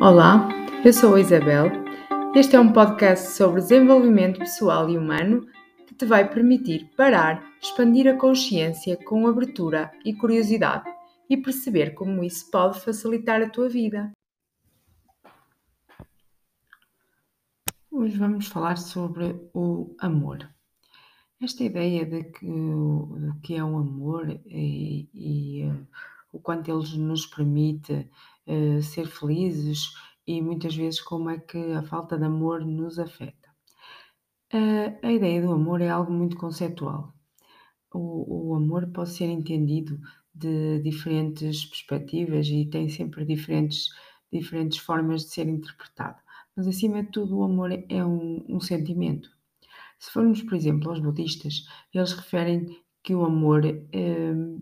Olá, eu sou a Isabel. Este é um podcast sobre desenvolvimento pessoal e humano que te vai permitir parar, expandir a consciência com abertura e curiosidade e perceber como isso pode facilitar a tua vida. Hoje vamos falar sobre o amor. Esta ideia de que, do que é o um amor e, e uh, o quanto ele nos permite uh, ser felizes e muitas vezes como é que a falta de amor nos afeta. Uh, a ideia do amor é algo muito conceptual. O, o amor pode ser entendido de diferentes perspectivas e tem sempre diferentes, diferentes formas de ser interpretado. Mas acima de tudo, o amor é um, um sentimento. Se formos, por exemplo, aos budistas, eles referem que o amor hum,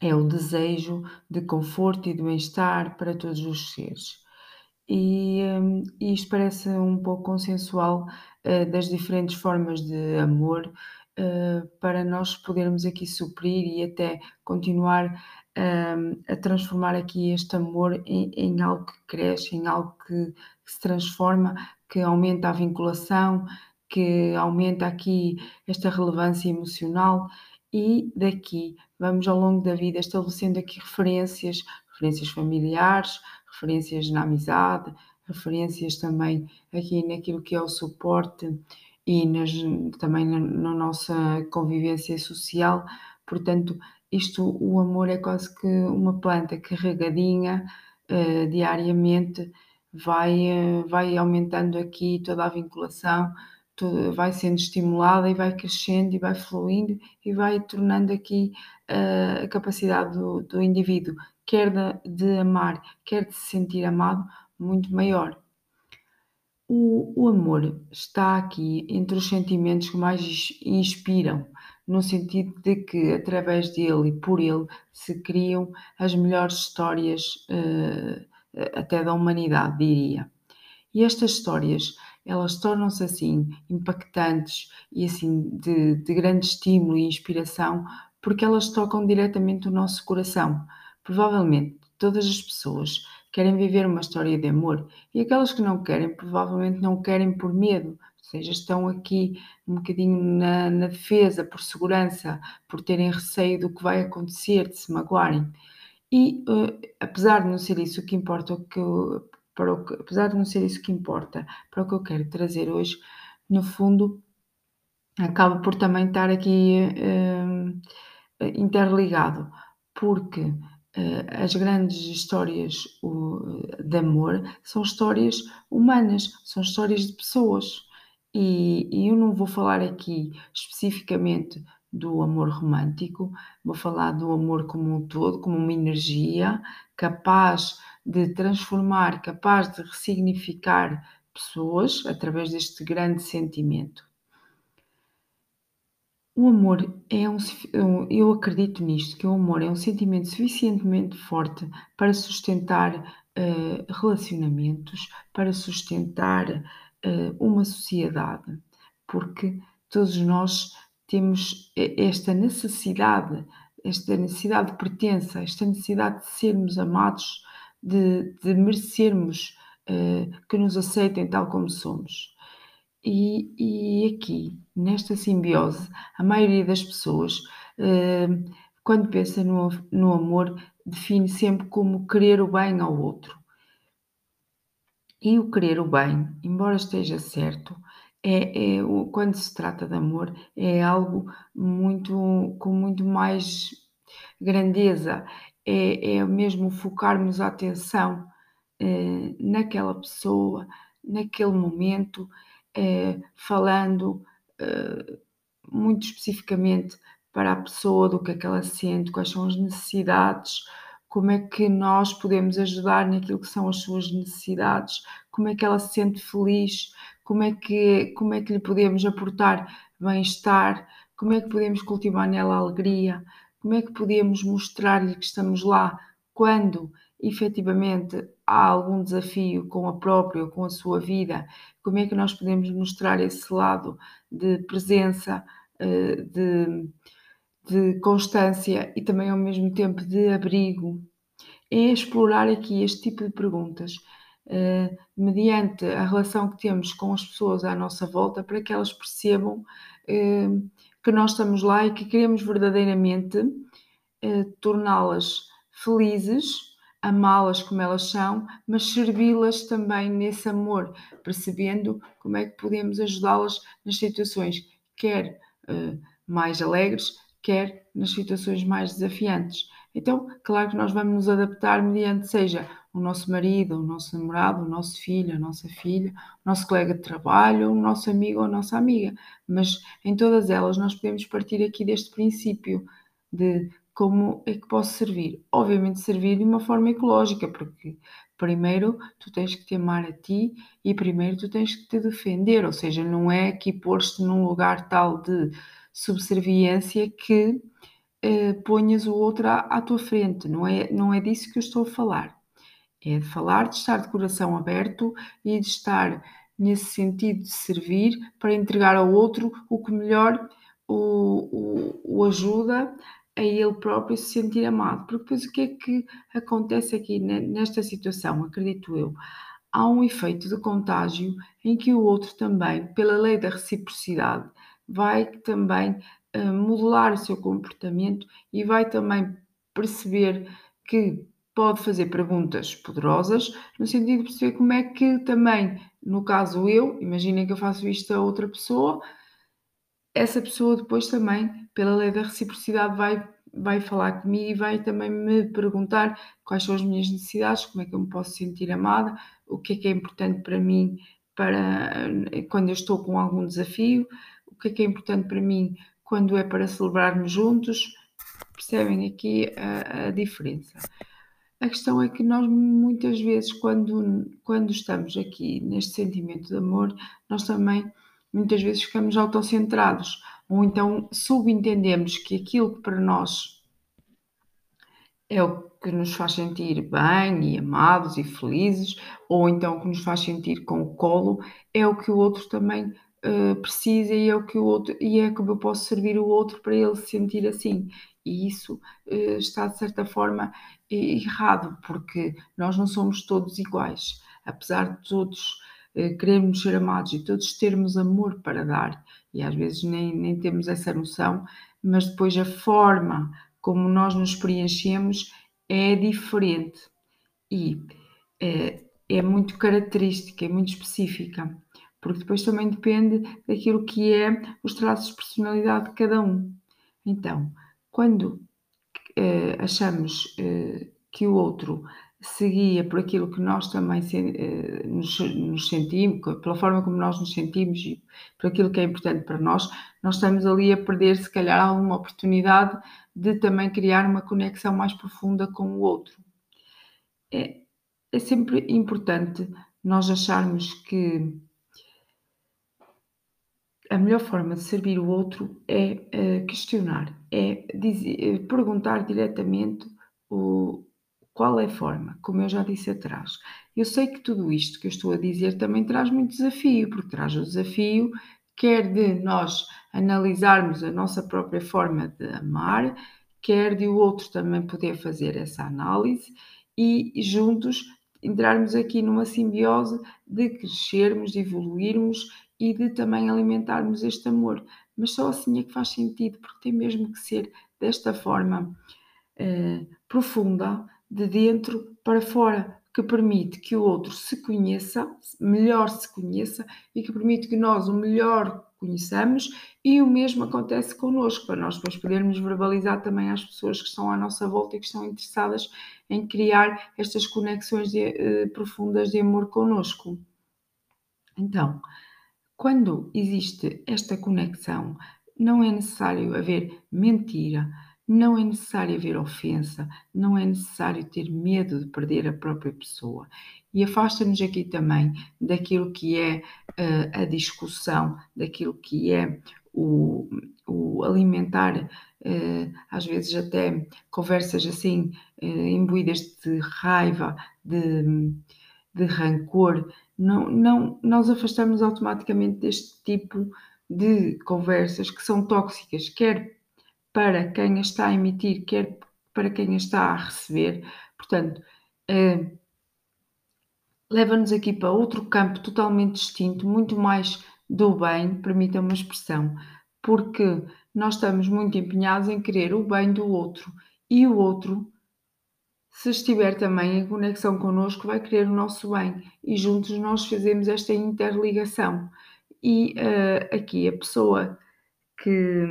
é o desejo de conforto e de bem-estar para todos os seres. E, hum, isto parece um pouco consensual uh, das diferentes formas de amor uh, para nós podermos aqui suprir e até continuar um, a transformar aqui este amor em, em algo que cresce, em algo que, que se transforma, que aumenta a vinculação, que aumenta aqui esta relevância emocional e daqui vamos ao longo da vida estabelecendo aqui referências, referências familiares, referências na amizade, referências também aqui naquilo que é o suporte e nas, também na, na, nossa convivência social. Portanto, isto, o amor é quase que uma planta carregadinha uh, diariamente, vai, uh, vai aumentando aqui toda a vinculação, vai sendo estimulada e vai crescendo e vai fluindo e vai tornando aqui uh, a capacidade do, do indivíduo, quer de, de, amar, quer de se sentir amado, muito maior. O, o amor está aqui entre os sentimentos que mais inspiram, no sentido de que através dele e por ele se criam as melhores histórias uh, até da humanidade, diria. E estas histórias elas tornam-se assim impactantes e assim de, de grande estímulo e inspiração porque elas tocam diretamente o nosso coração. Provavelmente todas as pessoas querem viver uma história de amor e aquelas que não querem, provavelmente não querem por medo, ou seja, estão aqui um bocadinho na, na defesa, por segurança, por terem receio do que vai acontecer, de se magoarem. E uh, apesar de não ser isso o que importa, o que para o que, apesar de não ser isso que importa, para o que eu quero trazer hoje, no fundo, acaba por também estar aqui uh, interligado, porque uh, as grandes histórias uh, de amor são histórias humanas, são histórias de pessoas. E, e eu não vou falar aqui especificamente do amor romântico, vou falar do amor como um todo, como uma energia capaz de transformar, capaz de ressignificar pessoas através deste grande sentimento. O amor é um, eu acredito nisto, que o amor é um sentimento suficientemente forte para sustentar uh, relacionamentos, para sustentar uh, uma sociedade, porque todos nós temos esta necessidade, esta necessidade de pertença, esta necessidade de sermos amados de, de merecermos uh, que nos aceitem tal como somos. E, e, aqui, nesta simbiose, a maioria das pessoas, uh, quando pensa no, no amor, define sempre como querer o bem ao outro. E o querer o bem, embora esteja certo, é, é, quando se trata de amor, é algo muito com muito mais grandeza. É, é mesmo focarmos a atenção eh, naquela pessoa, naquele momento, eh, falando eh, muito especificamente para a pessoa do que é que ela sente, quais são as necessidades, como é que nós podemos ajudar naquilo que são as suas necessidades, como é que ela se sente feliz, como é que, como é que lhe podemos aportar bem-estar, como é que podemos cultivar nela alegria, como é que podemos mostrar-lhe que estamos lá quando efetivamente há algum desafio com a própria ou com a sua vida? Como é que nós podemos mostrar esse lado de presença, eh, de, de constância e também ao mesmo tempo de abrigo? É explorar aqui este tipo de perguntas mediante a relação que temos com as pessoas à nossa volta, para que elas percebam uh, que nós estamos lá e que queremos verdadeiramente torná-las felizes, amá-las como elas são, mas servi-las também nesse amor, percebendo como é que podemos ajudá-las nas situações, quer mais alegres, quer nas situações mais desafiantes. Então, claro que nós vamos nos adaptar mediante seja o nosso marido, o nosso namorado, o nosso filho, a nossa filha, o nosso colega de trabalho, o nosso amigo ou a nossa amiga. Mas em todas elas nós podemos partir aqui deste princípio de como é que posso servir. Obviamente servir de uma forma ecológica, porque primeiro tu tens que te amar a ti e primeiro tu tens que te defender, ou seja, não é aqui pôr-te num lugar tal de subserviência que eh, ponhas o outro à, à, tua frente. Não é, não é disso que eu estou a falar. É de falar de estar de coração aberto e de estar nesse sentido de servir para entregar ao outro o que melhor o, o, o ajuda a ele próprio se sentir amado. Porque depois o que é que acontece aqui nesta situação, acredito eu? Há um efeito de contágio em que o outro também, pela lei da reciprocidade, vai também modelar o seu comportamento e vai também perceber que pode fazer perguntas poderosas, no sentido de perceber como é que também, no caso eu, imaginem que eu faço isto a outra pessoa, essa pessoa depois também, pela lei da reciprocidade, vai, vai falar comigo e vai também me perguntar quais são as minhas necessidades, como é que eu me posso sentir amada, o que é que é importante para mim para quando eu estou com algum desafio, o que é que é importante para mim quando é para celebrarmos juntos, percebem aqui a, a diferença. A questão é que nós muitas vezes, quando, quando estamos aqui neste sentimento de amor, nós também muitas vezes ficamos autocentrados, ou então subentendemos que aquilo que para nós é o que nos faz sentir bem e amados e felizes, ou então que nos faz sentir com o colo, é o que o outro também uh, precisa e é o que o outro e é como eu posso servir o outro para ele se sentir assim. E isso uh, está de certa forma errado, porque nós não somos todos iguais. Apesar de todos uh, querermos ser amados e todos termos amor para dar, e às vezes nem, nem temos essa noção, mas depois a forma como nós nos preenchemos é diferente e é, é muito característica, é muito específica porque depois também depende daquilo que é os traços de personalidade de cada um. Então, quando uh, achamos uh, que o outro seguia por aquilo que nós também uh, nos, nos, sentimos, pela forma como nós nos sentimos e por aquilo que é importante para nós, nós estamos ali a perder, se calhar, alguma oportunidade de também criar uma conexão mais profunda com o outro. É, é sempre importante nós acharmos que a melhor forma de servir o outro é uh, questionar, é dizer, eh, perguntar diretamente o, qual é a forma, como eu já disse atrás. Eu sei que tudo isto que eu estou a dizer também traz muito desafio, porque traz o desafio quer de nós analisarmos a nossa própria forma de amar, quer de o outro também poder fazer essa análise e juntos entrarmos aqui numa simbiose de crescermos, de evoluirmos e de também alimentarmos este amor. Mas só assim é que faz sentido, porque tem mesmo que ser desta forma eh, profunda, de dentro para fora, que permite que o outro se conheça, melhor se conheça e que permite que nós o melhor conheçamos e o mesmo acontece connosco, para nós depois podermos verbalizar também às pessoas que estão à nossa volta e que estão interessadas em criar estas conexões de, eh, profundas de amor connosco. Então, quando existe esta conexão, não é necessário haver mentira, não é necessário haver ofensa, não é necessário ter medo de perder a própria pessoa. E afasta-nos aqui também daquilo que é uh, a discussão, daquilo que é o, o alimentar, uh, às vezes até conversas assim, uh, imbuídas de raiva, de, de rancor, não, não, nós afastamos automaticamente deste tipo de conversas que são tóxicas, quer para quem a está a emitir, quer para quem a está a receber. Portanto, eh, leva-nos aqui para outro campo totalmente distinto, muito mais do bem, permita uma expressão, porque nós estamos muito empenhados em querer o bem do outro e o outro, se estiver também em conexão connosco, vai querer o nosso bem e juntos nós fazemos esta interligação. E uh, aqui a pessoa que,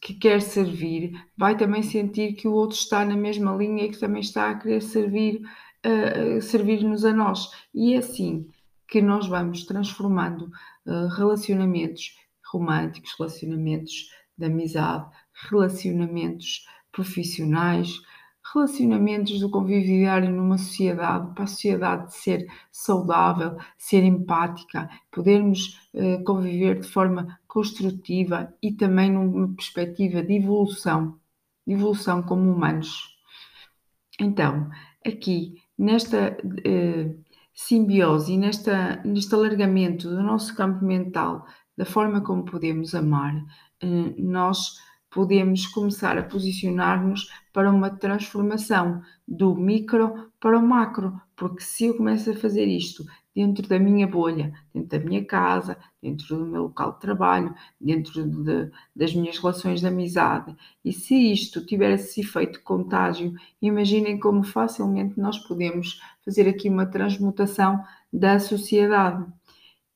que quer servir vai também sentir que o outro está na mesma linha e que também está a querer servir, uh, servir-nos a nós. E é assim que nós vamos transformando uh, relacionamentos românticos, relacionamentos de amizade, relacionamentos profissionais, relacionamentos do convívio numa sociedade, para a sociedade ser saudável, ser empática, podermos uh, conviver de forma construtiva e também numa perspectiva de evolução, de evolução como humanos. Então, aqui nesta uh, simbiose nesta, neste alargamento do nosso campo mental, da forma como podemos amar, uh, nós podemos começar a posicionar-nos para uma transformação do micro para o macro, porque se eu começo a fazer isto dentro da minha bolha, dentro da minha casa, dentro do meu local de trabalho, dentro de, das minhas relações de amizade, e se isto tiver esse efeito contágio, imaginem como facilmente nós podemos fazer aqui uma transmutação da sociedade.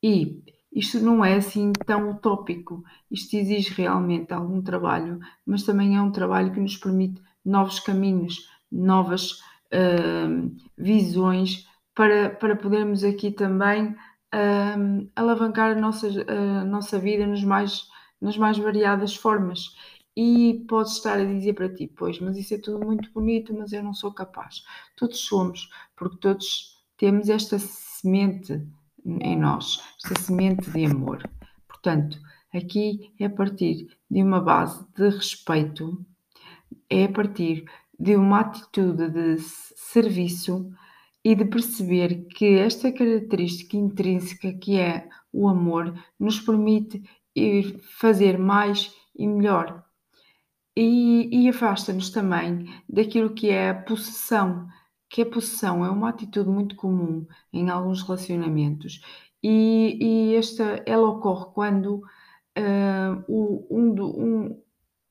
E isto não é assim tão utópico. Isto exige realmente algum trabalho, mas também é um trabalho que nos permite novos caminhos, novas uh, visões para, para podermos aqui também uh, alavancar a nossa, a nossa vida nos mais, nas mais variadas formas. E podes estar a dizer para ti, pois, mas isso é tudo muito bonito, mas eu não sou capaz. Todos somos, porque todos temos esta semente em nós, esta semente de amor. Portanto, aqui é a partir de uma base de respeito, é a partir de uma atitude de serviço e de perceber que esta característica intrínseca que é o amor nos permite ir fazer mais e melhor. E, e afasta-nos também daquilo que é a possessão, que a possessão é uma atitude muito comum em alguns relacionamentos e, e esta, ela ocorre quando uh, o, um, do, um,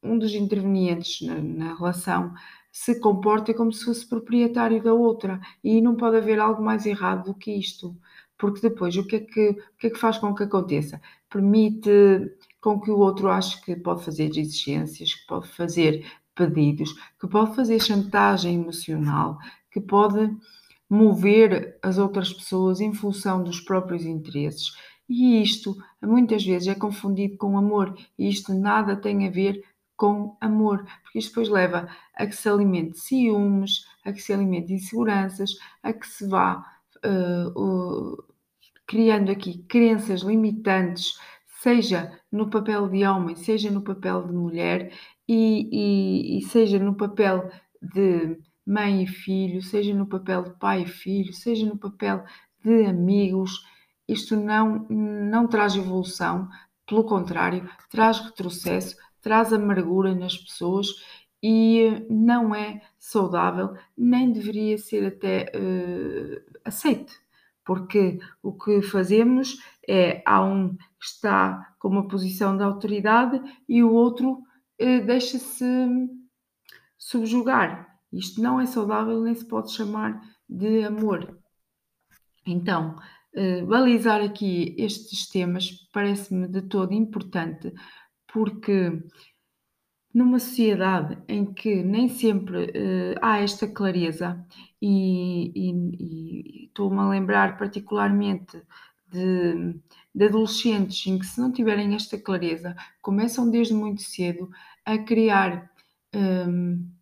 um, dos intervenientes na, na, relação se comporta como se fosse proprietário da outra e não pode haver algo mais errado do que isto, porque depois o que é que, o que, é que faz com que aconteça? Permite com que o outro ache que pode fazer exigências, que pode fazer pedidos, que pode fazer chantagem emocional, que pode mover as outras pessoas em função dos próprios interesses. E isto muitas vezes é confundido com amor, e isto nada tem a ver com amor, porque isto depois leva a que se alimente ciúmes, a que se alimente inseguranças, a que se vá uh, uh, criando aqui crenças limitantes, seja no papel de homem, seja no papel de mulher e, e, e seja no papel de mãe e filho, seja no papel de pai e filho, seja no papel de amigos, isto não, não traz evolução, pelo contrário, traz retrocesso, traz amargura nas pessoas e não é saudável, nem deveria ser até uh, aceite, porque o que fazemos é há um que está com uma posição de autoridade e o outro uh, deixa-se subjugar isto não é saudável nem se pode chamar de amor. Então, eh, balizar aqui estes temas parece-me de todo importante, porque numa sociedade em que nem sempre uh, há esta clareza, e, estou-me a lembrar particularmente de, de, adolescentes em que, se não tiverem esta clareza, começam desde muito cedo a criar. Um,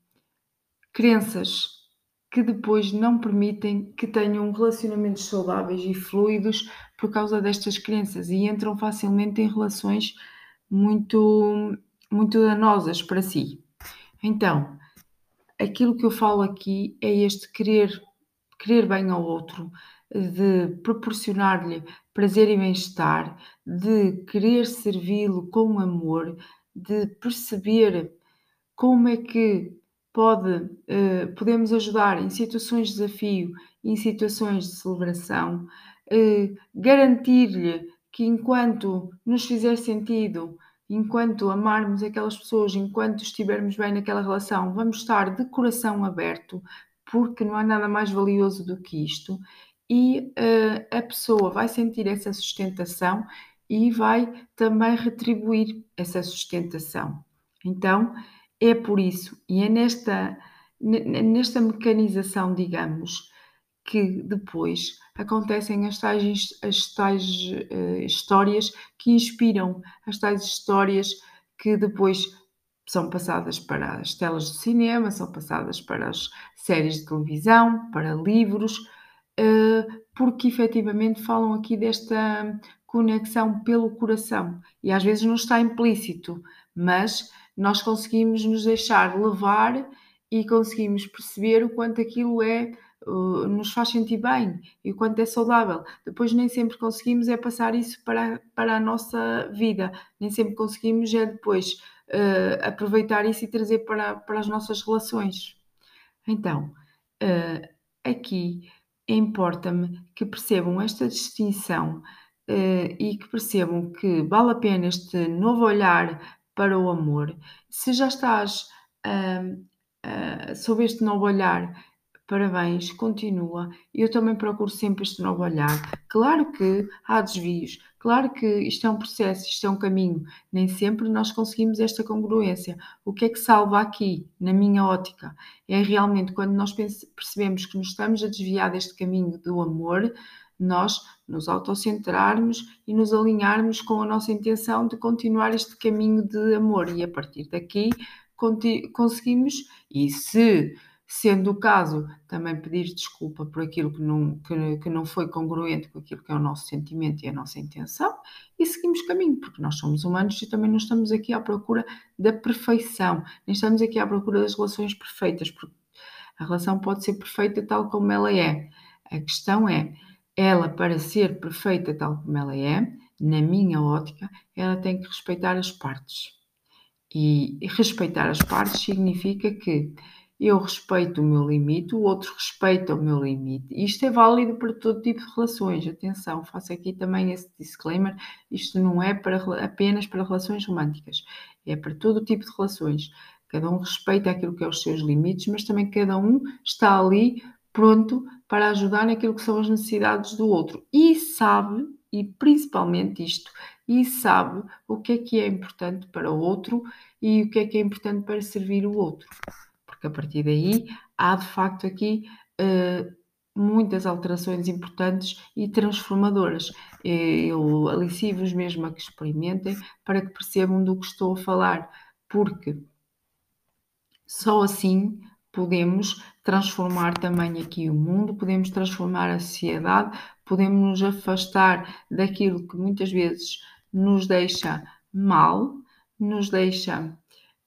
crenças que depois não permitem que tenham relacionamentos saudáveis e fluidos por causa destas crenças e entram facilmente em relações muito, muito danosas para si. Então, aquilo que eu falo aqui é este querer, querer bem ao outro, de proporcionar-lhe prazer e bem-estar, de querer servi-lo com amor, de perceber como é que pode, eh, podemos ajudar em situações de desafio, em situações de celebração, eh, garantir-lhe que enquanto nos fizer sentido, enquanto amarmos aquelas pessoas, enquanto estivermos bem naquela relação, vamos estar de coração aberto, porque não há nada mais valioso do que isto. E uh, a pessoa vai sentir essa sustentação e vai também retribuir essa sustentação. Então, é por isso, e é nesta, nesta mecanização, digamos, que depois acontecem as tais, as tais uh, histórias que inspiram, as tais histórias que depois são passadas para as telas de cinema, são passadas para as séries de televisão, para livros, uh, porque efetivamente falam aqui desta conexão pelo coração. E às vezes não está implícito, mas nós conseguimos nos deixar levar e conseguimos perceber o quanto aquilo é uh, nos faz sentir bem e o quanto é saudável. Depois nem sempre conseguimos é passar isso para, para a nossa vida, nem sempre conseguimos é depois uh, aproveitar isso e trazer para, para as nossas relações. Então, uh, aqui importa-me que percebam esta distinção e que percebam que vale a pena este novo olhar para o amor. Se já estás uh, uh, sob este novo olhar, parabéns, continua. Eu também procuro sempre este novo olhar. Claro que há desvios, claro que isto é um processo, isto é um caminho. Nem sempre nós conseguimos esta congruência. O que é que salva aqui, na minha ótica? É realmente quando nós percebemos que nos estamos a desviar deste caminho do amor nós nos autocentrarmos e nos alinharmos com a nossa intenção de continuar este caminho de amor e a partir daqui conseguimos e se sendo o caso também pedir desculpa por aquilo que não, que, que não foi congruente com aquilo que é o nosso sentimento e a nossa intenção e seguimos caminho, porque nós somos humanos e também não estamos aqui à procura da perfeição, nem estamos aqui à procura das relações perfeitas, porque a relação pode ser perfeita tal como ela é. A questão é, ela, para ser perfeita tal como ela é, na minha ótica, ela tem que respeitar as partes. E respeitar as partes significa que eu respeito o meu limite, o outro respeita o meu limite. Isto é válido para todo tipo de relações. Atenção, faço aqui também esse disclaimer. Isto não é para, apenas para relações românticas, é para todo tipo de relações. Cada um respeita aquilo que é os seus limites, mas também cada um está ali pronto para ajudar naquilo que são as necessidades do outro e sabe, e principalmente isto, e sabe o que é que é importante para o outro e o que é que é importante para servir o outro. Porque a partir daí há de facto aqui uh, muitas alterações importantes e transformadoras. Eu alicio-vos mesmo a que experimentem para que percebam do que estou a falar, porque só assim podemos transformar também aqui o mundo, podemos transformar a sociedade, podemos nos afastar daquilo que muitas vezes nos deixa mal, nos deixa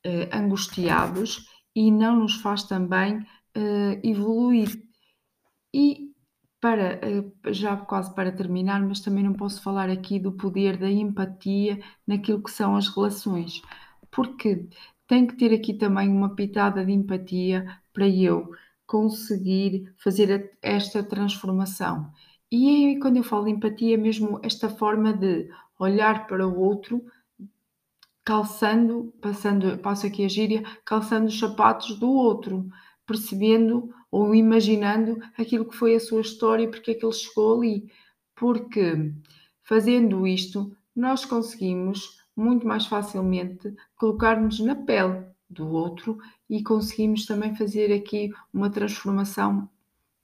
eh, angustiados e não nos faz também eh, evoluir. E para, eh, já quase para terminar, mas também não posso falar aqui do poder da empatia naquilo que são as relações, porque tem que ter aqui também uma pitada de empatia para eu conseguir fazer esta transformação. E quando eu falo de empatia, é mesmo esta forma de olhar para o outro, calçando, passando, passo aqui a gíria, calçando os sapatos do outro, percebendo ou imaginando aquilo que foi a sua história, porque é que ele chegou ali. Porque fazendo isto, nós conseguimos muito mais facilmente colocar-nos na pele do outro e conseguimos também fazer aqui uma transformação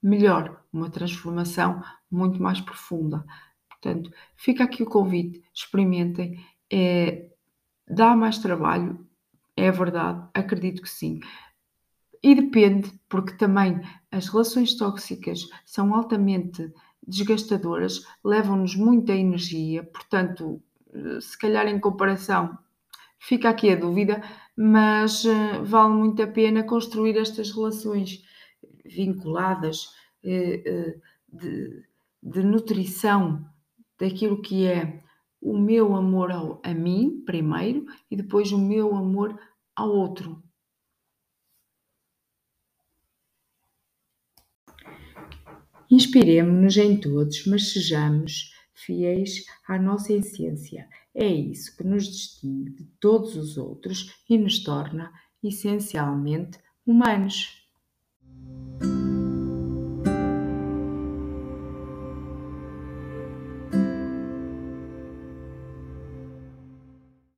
melhor, uma transformação muito mais profunda. Portanto, fica aqui o convite, experimentem. É, dá mais trabalho, é verdade, acredito que sim. E depende, porque também as relações tóxicas são altamente desgastadoras, levam-nos muita energia, portanto, eh, se calhar em comparação, fica aqui a dúvida, mas eh, vale muito a pena construir estas relações vinculadas eh, de, de nutrição daquilo que é o meu amor ao, a mim, primeiro, e depois o meu amor ao outro. Inspiremo-nos em todos, mas sejamos fiéis à nossa essência. É isso que nos distingue de todos os outros e nos torna essencialmente humanos.